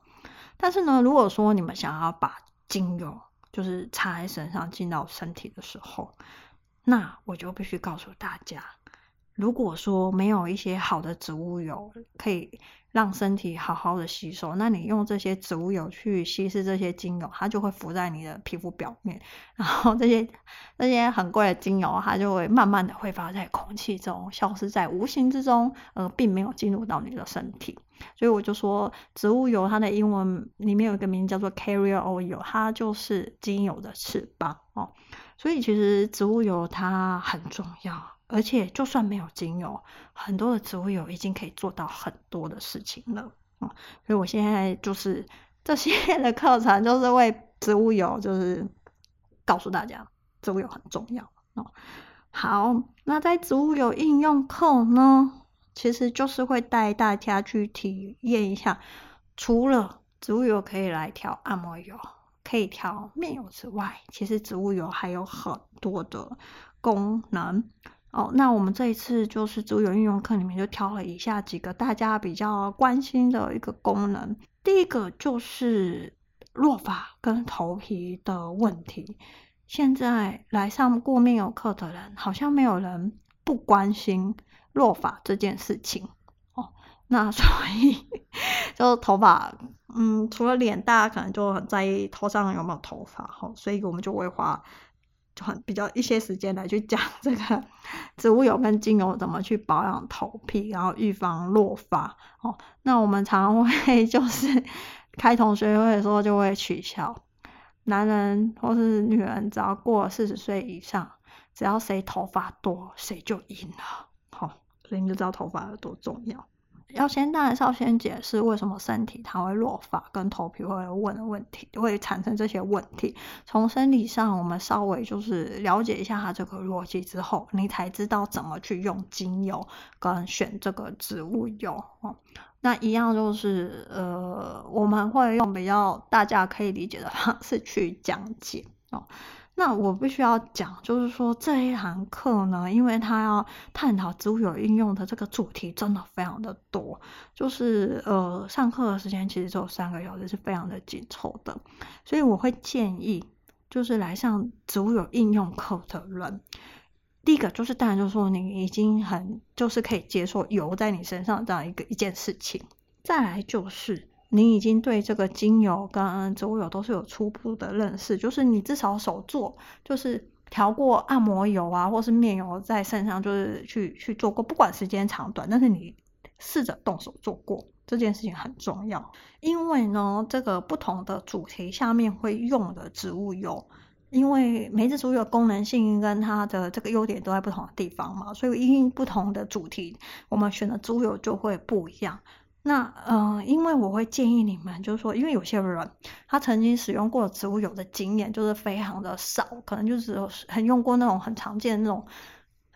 但是呢，如果说你们想要把精油就是擦在身上进到身体的时候，那我就必须告诉大家，如果说没有一些好的植物油可以。让身体好好的吸收，那你用这些植物油去稀释这些精油，它就会浮在你的皮肤表面，然后这些这些很贵的精油，它就会慢慢的挥发在空气中，消失在无形之中，呃，并没有进入到你的身体。所以我就说，植物油它的英文里面有一个名字叫做 carrier oil，它就是精油的翅膀哦。所以其实植物油它很重要。而且，就算没有精油，很多的植物油已经可以做到很多的事情了。嗯，所以我现在就是这些 (laughs) 的课程，就是为植物油，就是告诉大家，植物油很重要。哦，好，那在植物油应用课呢，其实就是会带大家去体验一下，除了植物油可以来调按摩油，可以调面油之外，其实植物油还有很多的功能。哦，那我们这一次就是植物油应用课里面就挑了以下几个大家比较关心的一个功能。第一个就是落发跟头皮的问题。现在来上过面有课的人，好像没有人不关心落发这件事情。哦，那 (laughs) 所以就头发，嗯，除了脸，大家可能就很在意头上有没有头发。哈，所以我们就会花。就很比较一些时间来去讲 (laughs) 这个植物油跟精油怎么去保养头皮，然后预防落发哦。那我们常会 (laughs) 就是开同学会的时候就会取笑，男人或是女人只要过了四十岁以上，只要谁头发多谁就赢了。好、哦，所以你就知道头发有多重要。要先，当然是要先解释为什么身体它会落发，跟头皮会问的问题，会产生这些问题。从生理上，我们稍微就是了解一下它这个逻辑之后，你才知道怎么去用精油跟选这个植物油哦。那一样就是，呃，我们会用比较大家可以理解的方式去讲解哦。那我必须要讲，就是说这一堂课呢，因为它要探讨植物油应用的这个主题真的非常的多，就是呃上课的时间其实只有三个小时，是非常的紧凑的，所以我会建议，就是来上植物油应用课的人，第一个就是当然就是说你已经很就是可以接受油在你身上这样一个一件事情，再来就是。你已经对这个精油跟植物油都是有初步的认识，就是你至少手做，就是调过按摩油啊，或是面油在身上，就是去去做过，不管时间长短，但是你试着动手做过，这件事情很重要。因为呢，这个不同的主题下面会用的植物油，因为每只植物油功能性跟它的这个优点都在不同的地方嘛，所以因不同的主题，我们选的植物油就会不一样。那嗯、呃，因为我会建议你们，就是说，因为有些人他曾经使用过植物油的经验就是非常的少，可能就是很用过那种很常见的那种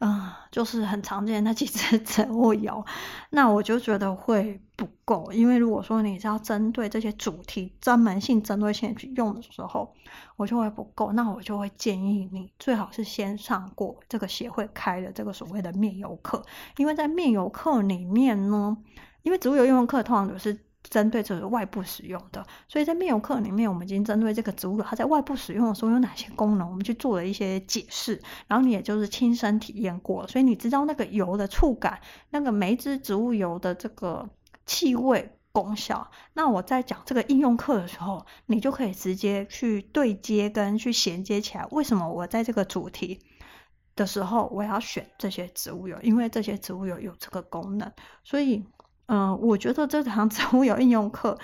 嗯，就是很常见那几支 (laughs) 植物油，那我就觉得会不够，因为如果说你是要针对这些主题专门性、针对性去用的时候，我就会不够，那我就会建议你最好是先上过这个协会开的这个所谓的面油课，因为在面油课里面呢，因为植物油应用课通常都是。针对这个外部使用的，所以在面油课里面，我们已经针对这个植物油它在外部使用的时候有哪些功能，我们去做了一些解释。然后你也就是亲身体验过，所以你知道那个油的触感，那个每一支植物油的这个气味功效。那我在讲这个应用课的时候，你就可以直接去对接跟去衔接起来。为什么我在这个主题的时候我要选这些植物油？因为这些植物油有这个功能，所以。嗯、我觉得这堂植物油应用课，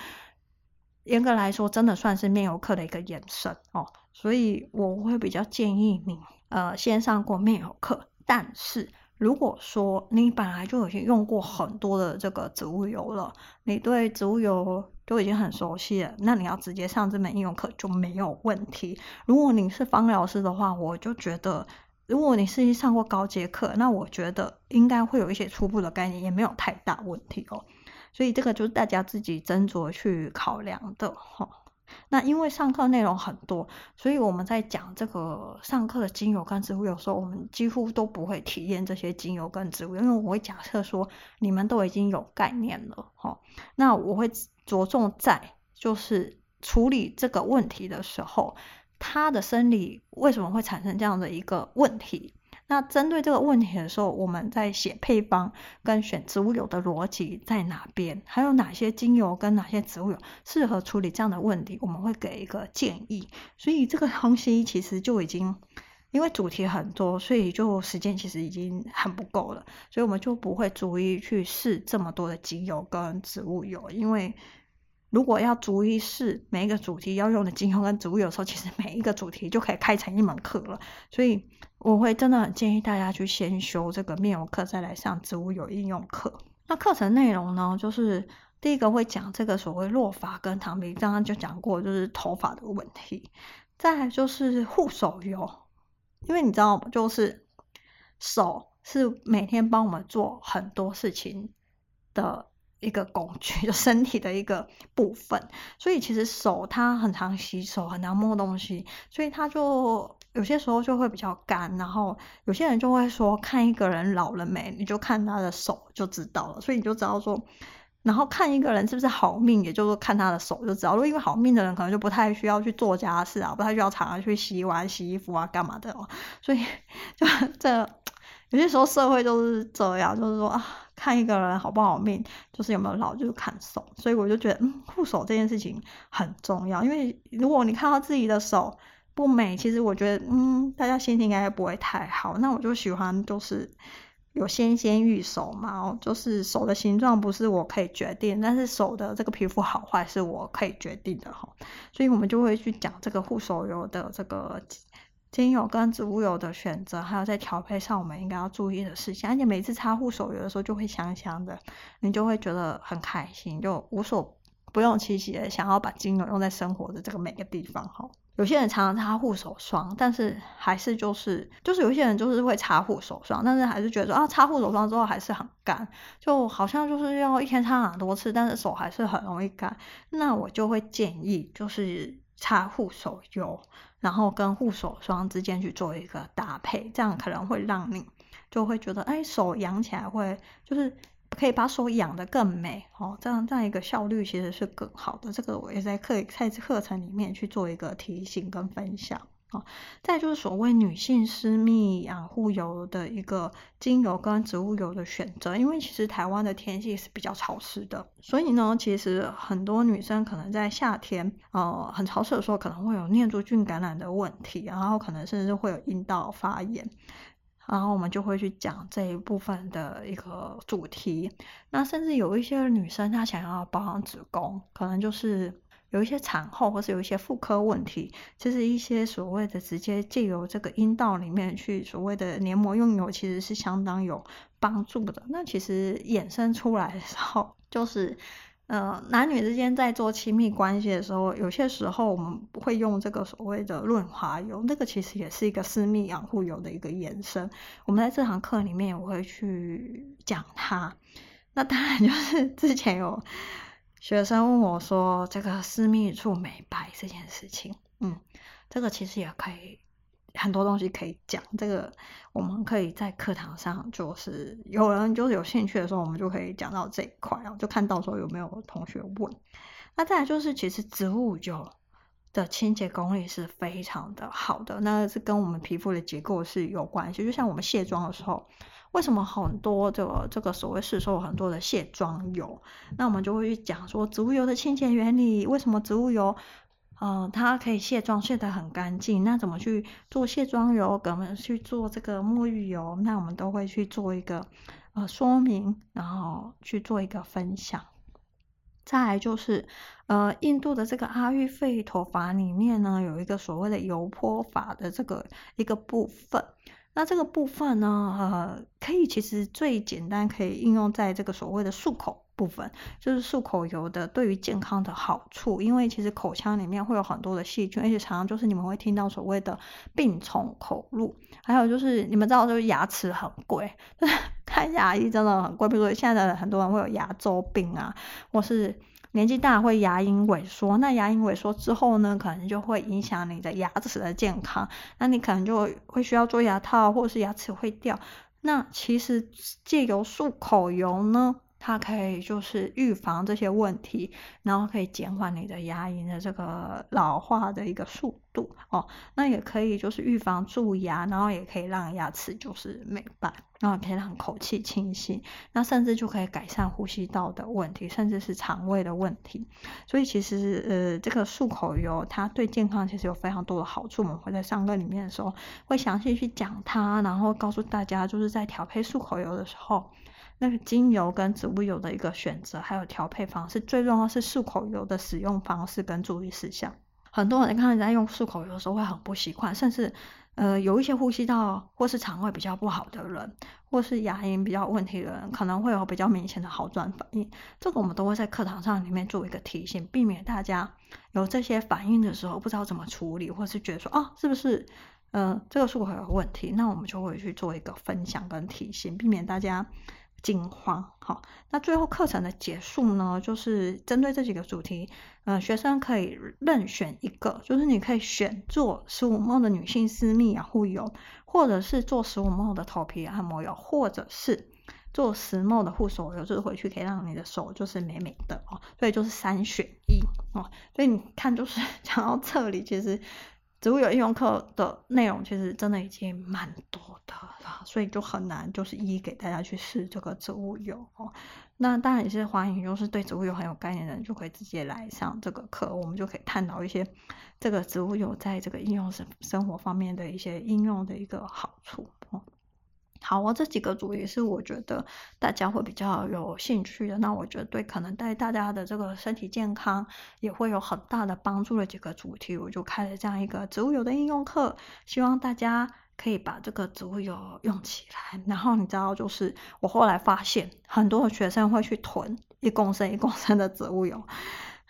严格来说，真的算是面油课的一个延伸哦。所以我会比较建议你，呃，先上过面油课。但是如果说你本来就已经用过很多的这个植物油了，你对植物油都已经很熟悉了，那你要直接上这门应用课就没有问题。如果你是芳疗师的话，我就觉得。如果你是上过高阶课，那我觉得应该会有一些初步的概念，也没有太大问题哦。所以这个就是大家自己斟酌去考量的哈。那因为上课内容很多，所以我们在讲这个上课的精油跟植物有时候，我们几乎都不会体验这些精油跟植物，因为我会假设说你们都已经有概念了哈。那我会着重在就是处理这个问题的时候。它的生理为什么会产生这样的一个问题？那针对这个问题的时候，我们在写配方跟选植物油的逻辑在哪边？还有哪些精油跟哪些植物油适合处理这样的问题？我们会给一个建议。所以这个东西其实就已经，因为主题很多，所以就时间其实已经很不够了，所以我们就不会逐一去试这么多的精油跟植物油，因为。如果要逐一试每一个主题要用的精油跟植物油的时候，其实每一个主题就可以开成一门课了。所以我会真的很建议大家去先修这个面油课，再来上植物油应用课。那课程内容呢，就是第一个会讲这个所谓落发跟头皮，刚刚就讲过，就是头发的问题。再就是护手油，因为你知道，就是手是每天帮我们做很多事情的。一个工具，(laughs) 就身体的一个部分，所以其实手它很常洗手，很常摸东西，所以它就有些时候就会比较干。然后有些人就会说，看一个人老了没，你就看他的手就知道了。所以你就知道说，然后看一个人是不是好命，也就是看他的手就知道。如果因为好命的人，可能就不太需要去做家事啊，不太需要常常去洗碗、洗衣服啊，干嘛的哦。所以 (laughs) 就这有些时候社会就是这样，就是说啊。看一个人好不好命，就是有没有老，就是看手。所以我就觉得，嗯，护手这件事情很重要。因为如果你看到自己的手不美，其实我觉得，嗯，大家心情应该不会太好。那我就喜欢，就是有纤纤玉手嘛，就是手的形状不是我可以决定，但是手的这个皮肤好坏是我可以决定的哈。所以我们就会去讲这个护手油的这个。精油跟植物油的选择，还有在调配上，我们应该要注意的事情。而且每次擦护手油的时候，就会香香的，你就会觉得很开心，就无所不用其极的想要把精油用在生活的这个每个地方。哈，有些人常常擦护手霜，但是还是就是就是有些人就是会擦护手霜，但是还是觉得啊，擦护手霜之后还是很干，就好像就是要一天擦很多次，但是手还是很容易干。那我就会建议就是。擦护手油，然后跟护手霜之间去做一个搭配，这样可能会让你就会觉得，哎，手养起来会就是可以把手养得更美哦。这样这样一个效率其实是更好的。这个我也在课在课程里面去做一个提醒跟分享。再就是所谓女性私密养护油的一个精油跟植物油的选择，因为其实台湾的天气是比较潮湿的，所以呢，其实很多女生可能在夏天，呃，很潮湿的时候，可能会有念珠菌感染的问题，然后可能甚至会有阴道发炎，然后我们就会去讲这一部分的一个主题。那甚至有一些女生她想要保养子宫，可能就是。有一些产后或是有一些妇科问题，其实一些所谓的直接借由这个阴道里面去所谓的黏膜用油，其实是相当有帮助的。那其实衍生出来的时候，就是呃，男女之间在做亲密关系的时候，有些时候我们会用这个所谓的润滑油，那个其实也是一个私密养护油的一个延伸。我们在这堂课里面也会去讲它。那当然就是之前有学生问我说，这个私密处美白这件事情，嗯，这个其实也可以。很多东西可以讲，这个我们可以在课堂上，就是有人就是有兴趣的时候，我们就可以讲到这一块，然后就看到时候有没有同学问。那再来就是，其实植物油的清洁功力是非常的好的，那是跟我们皮肤的结构是有关系。就像我们卸妆的时候，为什么很多这个这个所谓市售很多的卸妆油，那我们就会去讲说植物油的清洁原理，为什么植物油？嗯，它可以卸妆，卸得很干净。那怎么去做卸妆油？怎么去做这个沐浴油？那我们都会去做一个呃说明，然后去做一个分享。再来就是呃，印度的这个阿育吠陀法里面呢，有一个所谓的油泼法的这个一个部分。那这个部分呢，呃，可以其实最简单可以应用在这个所谓的漱口。部分就是漱口油的对于健康的好处，因为其实口腔里面会有很多的细菌，而且常常就是你们会听到所谓的病从口入，还有就是你们知道就是牙齿很贵，(laughs) 看牙医真的很贵，比如说现在的很多人会有牙周病啊，或是年纪大会牙龈萎缩，那牙龈萎缩之后呢，可能就会影响你的牙齿的健康，那你可能就会需要做牙套，或者是牙齿会掉，那其实借由漱口油呢。它可以就是预防这些问题，然后可以减缓你的牙龈的这个老化的一个速度哦。那也可以就是预防蛀牙，然后也可以让牙齿就是美白，然后可以让口气清新，那甚至就可以改善呼吸道的问题，甚至是肠胃的问题。所以其实呃，这个漱口油它对健康其实有非常多的好处。我们会在上课里面的时候会详细去讲它，然后告诉大家就是在调配漱口油的时候。那精油跟植物油的一个选择，还有调配方式，最重要是漱口油的使用方式跟注意事项。很多人看人家用漱口油的时候会很不习惯，甚至呃有一些呼吸道或是肠胃比较不好的人，或是牙龈比较问题的人，可能会有比较明显的好转反应。这个我们都会在课堂上里面做一个提醒，避免大家有这些反应的时候不知道怎么处理，或是觉得说啊是不是呃这个漱口有问题？那我们就会去做一个分享跟提醒，避免大家。惊慌，好，那最后课程的结束呢，就是针对这几个主题，呃，学生可以任选一个，就是你可以选做十五 ml 的女性私密养护油，或者是做十五 ml 的头皮按摩油，或者是做十 ml 的护手油，就是回去可以让你的手就是美美的哦，所以就是三选一哦，所以你看，就是讲到这里，其实。植物油应用课的内容其实真的已经蛮多的了，所以就很难就是一一给大家去试这个植物油哦。那当然也是欢迎，就是对植物油很有概念的人就可以直接来上这个课，我们就可以探讨一些这个植物油在这个应用生生活方面的一些应用的一个好处好，我这几个主题是我觉得大家会比较有兴趣的。那我觉得对可能对大家的这个身体健康也会有很大的帮助的几个主题，我就开了这样一个植物油的应用课，希望大家可以把这个植物油用起来。然后你知道，就是我后来发现很多的学生会去囤一公升一公升的植物油，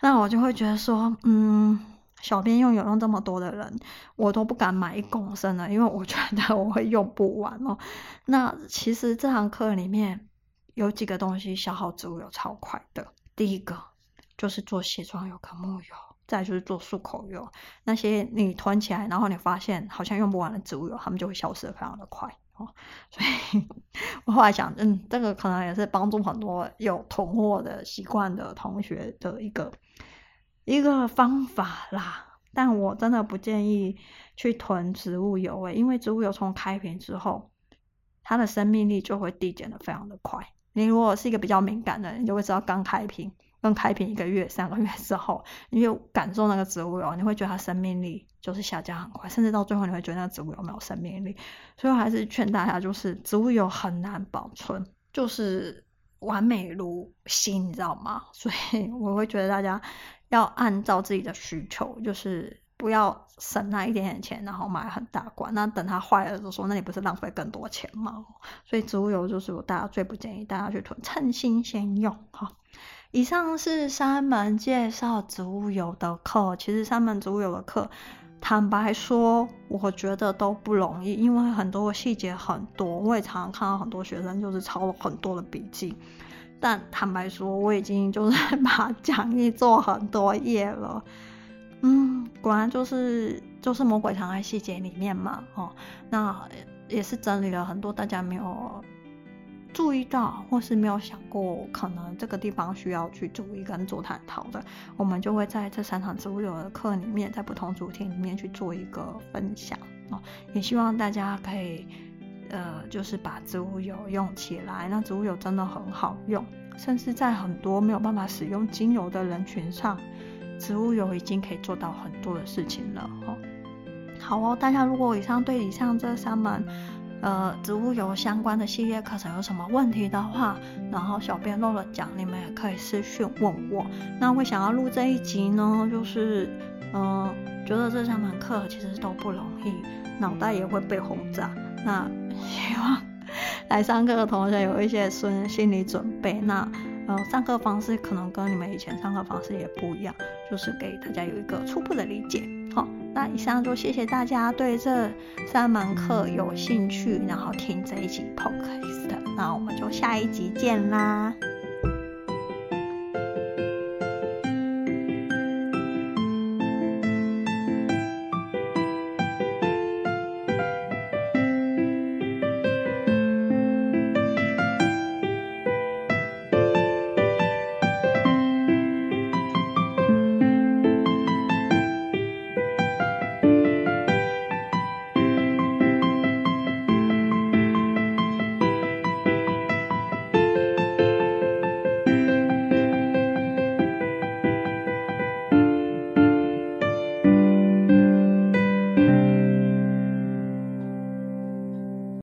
那我就会觉得说，嗯。小编用油用这么多的人，我都不敢买一公升了，因为我觉得我会用不完哦。那其实这堂课里面有几个东西消耗植物油超快的。第一个就是做卸妆油跟沐油，再就是做漱口油。那些你囤起来，然后你发现好像用不完的植物油，它们就会消失的非常的快哦。所以我后来想，嗯，这个可能也是帮助很多有囤货的习惯的同学的一个。一个方法啦，但我真的不建议去囤植物油诶，因为植物油从开瓶之后，它的生命力就会递减的非常的快。你如果是一个比较敏感的人，你就会知道刚开瓶，刚开瓶一个月、三个月之后，你就感受那个植物油，你会觉得它生命力就是下降很快，甚至到最后你会觉得那个植物油没有生命力。所以我还是劝大家，就是植物油很难保存，就是完美如新，你知道吗？所以我会觉得大家。要按照自己的需求，就是不要省那一点点钱，然后买很大罐，那等它坏了就说，那你不是浪费更多钱吗？所以植物油就是我大家最不建议大家去囤，趁新鲜用哈。以上是三门介绍植物油的课，其实三门植物油的课，坦白说，我觉得都不容易，因为很多细节很多，我也常常看到很多学生就是抄了很多的笔记。但坦白说，我已经就是 (laughs) 把讲义做很多页了。嗯，果然就是就是魔鬼藏在细节里面嘛。哦，那也是整理了很多大家没有注意到或是没有想过，可能这个地方需要去注意跟做探讨的，我们就会在这三场植物油的课里面，在不同主题里面去做一个分享。哦，也希望大家可以。呃，就是把植物油用起来，那植物油真的很好用，甚至在很多没有办法使用精油的人群上，植物油已经可以做到很多的事情了哦。好哦，大家如果以上对以上这三门呃植物油相关的系列课程有什么问题的话，然后小编漏了讲，你们也可以私讯问我。那我想要录这一集呢，就是嗯、觉得这三门课其实都不容易，脑袋也会被轰炸。那希望来上课的同学有一些心心理准备。那呃，上课方式可能跟你们以前上课方式也不一样，就是给大家有一个初步的理解。好，那以上就谢谢大家对这三门课有兴趣，然后听这一集 podcast。那我们就下一集见啦。